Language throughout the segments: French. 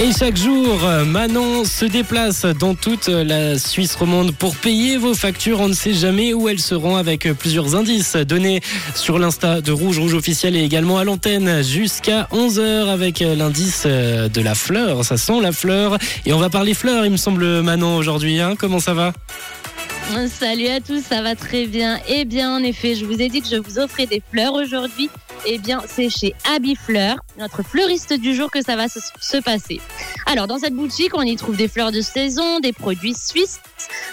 Et chaque jour, Manon se déplace dans toute la Suisse romande pour payer vos factures. On ne sait jamais où elles seront avec plusieurs indices donnés sur l'Insta de Rouge, Rouge officiel et également à l'antenne jusqu'à 11h avec l'indice de la fleur. Ça sent la fleur. Et on va parler fleurs, il me semble, Manon, aujourd'hui. Hein Comment ça va? Salut à tous, ça va très bien. Eh bien, en effet, je vous ai dit que je vous offrais des fleurs aujourd'hui. Eh bien, c'est chez Abby Fleurs, notre fleuriste du jour, que ça va se passer. Alors, dans cette boutique, on y trouve des fleurs de saison, des produits suisses,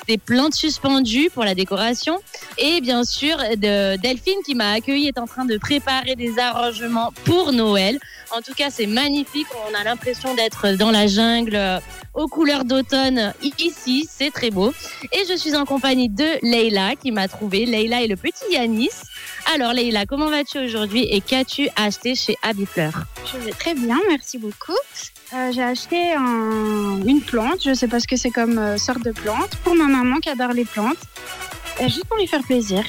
des plantes suspendues pour la décoration. Et bien sûr, de Delphine qui m'a accueilli est en train de préparer des arrangements pour Noël. En tout cas, c'est magnifique. On a l'impression d'être dans la jungle aux couleurs d'automne ici. C'est très beau. Et je suis en compagnie de Leila qui m'a trouvé. Leila et le petit Yanis. Alors Leila, comment vas-tu aujourd'hui et qu'as-tu acheté chez Abifleur Je vais très bien, merci beaucoup. Euh, j'ai acheté une plante, je sais pas ce que c'est comme euh, sorte de plante, pour ma maman qui adore les plantes, juste pour lui faire plaisir.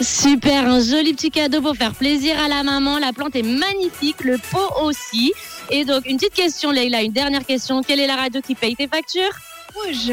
Super, un joli petit cadeau pour faire plaisir à la maman. La plante est magnifique, le pot aussi. Et donc, une petite question, Leïla, une dernière question. Quelle est la radio qui paye tes factures Rouge.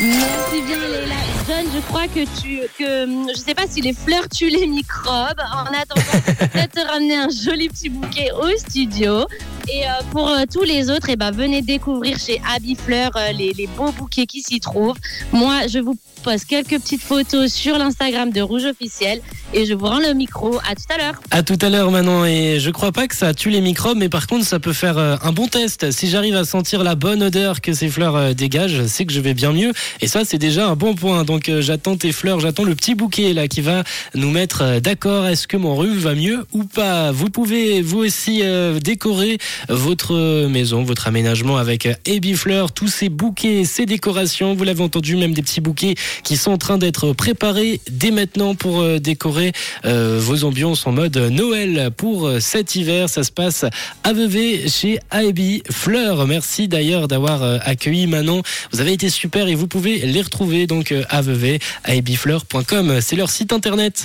Merci bien, Leïla. John, je crois que tu, que, je sais pas si les fleurs tuent les microbes. En attendant, peut-être te ramener un joli petit bouquet au studio. Et euh, pour euh, tous les autres, eh ben, venez découvrir chez Abby Fleurs euh, les, beaux bouquets qui s'y trouvent. Moi, je vous poste quelques petites photos sur l'Instagram de Rouge Officiel et je vous rends le micro. À tout à l'heure. À tout à l'heure maintenant. Et je crois pas que ça tue les microbes, mais par contre, ça peut faire un bon test. Si j'arrive à sentir la bonne odeur que ces fleurs dégagent, c'est que je vais bien mieux. Et ça, c'est déjà un bon point. Donc, j'attends tes fleurs, j'attends le petit bouquet là qui va nous mettre d'accord. Est-ce que mon rhume va mieux ou pas? Vous pouvez vous aussi décorer votre maison, votre aménagement avec Fleurs, tous ces bouquets, ces décorations. Vous l'avez entendu, même des petits bouquets qui sont en train d'être préparés dès maintenant pour euh, décorer euh, vos ambiances en mode Noël pour euh, cet hiver. Ça se passe à Vevey chez Aebi Fleurs. Merci d'ailleurs d'avoir accueilli Manon. Vous avez été super et vous pouvez les retrouver donc à Vevey, aebifleurs.com. C'est leur site internet.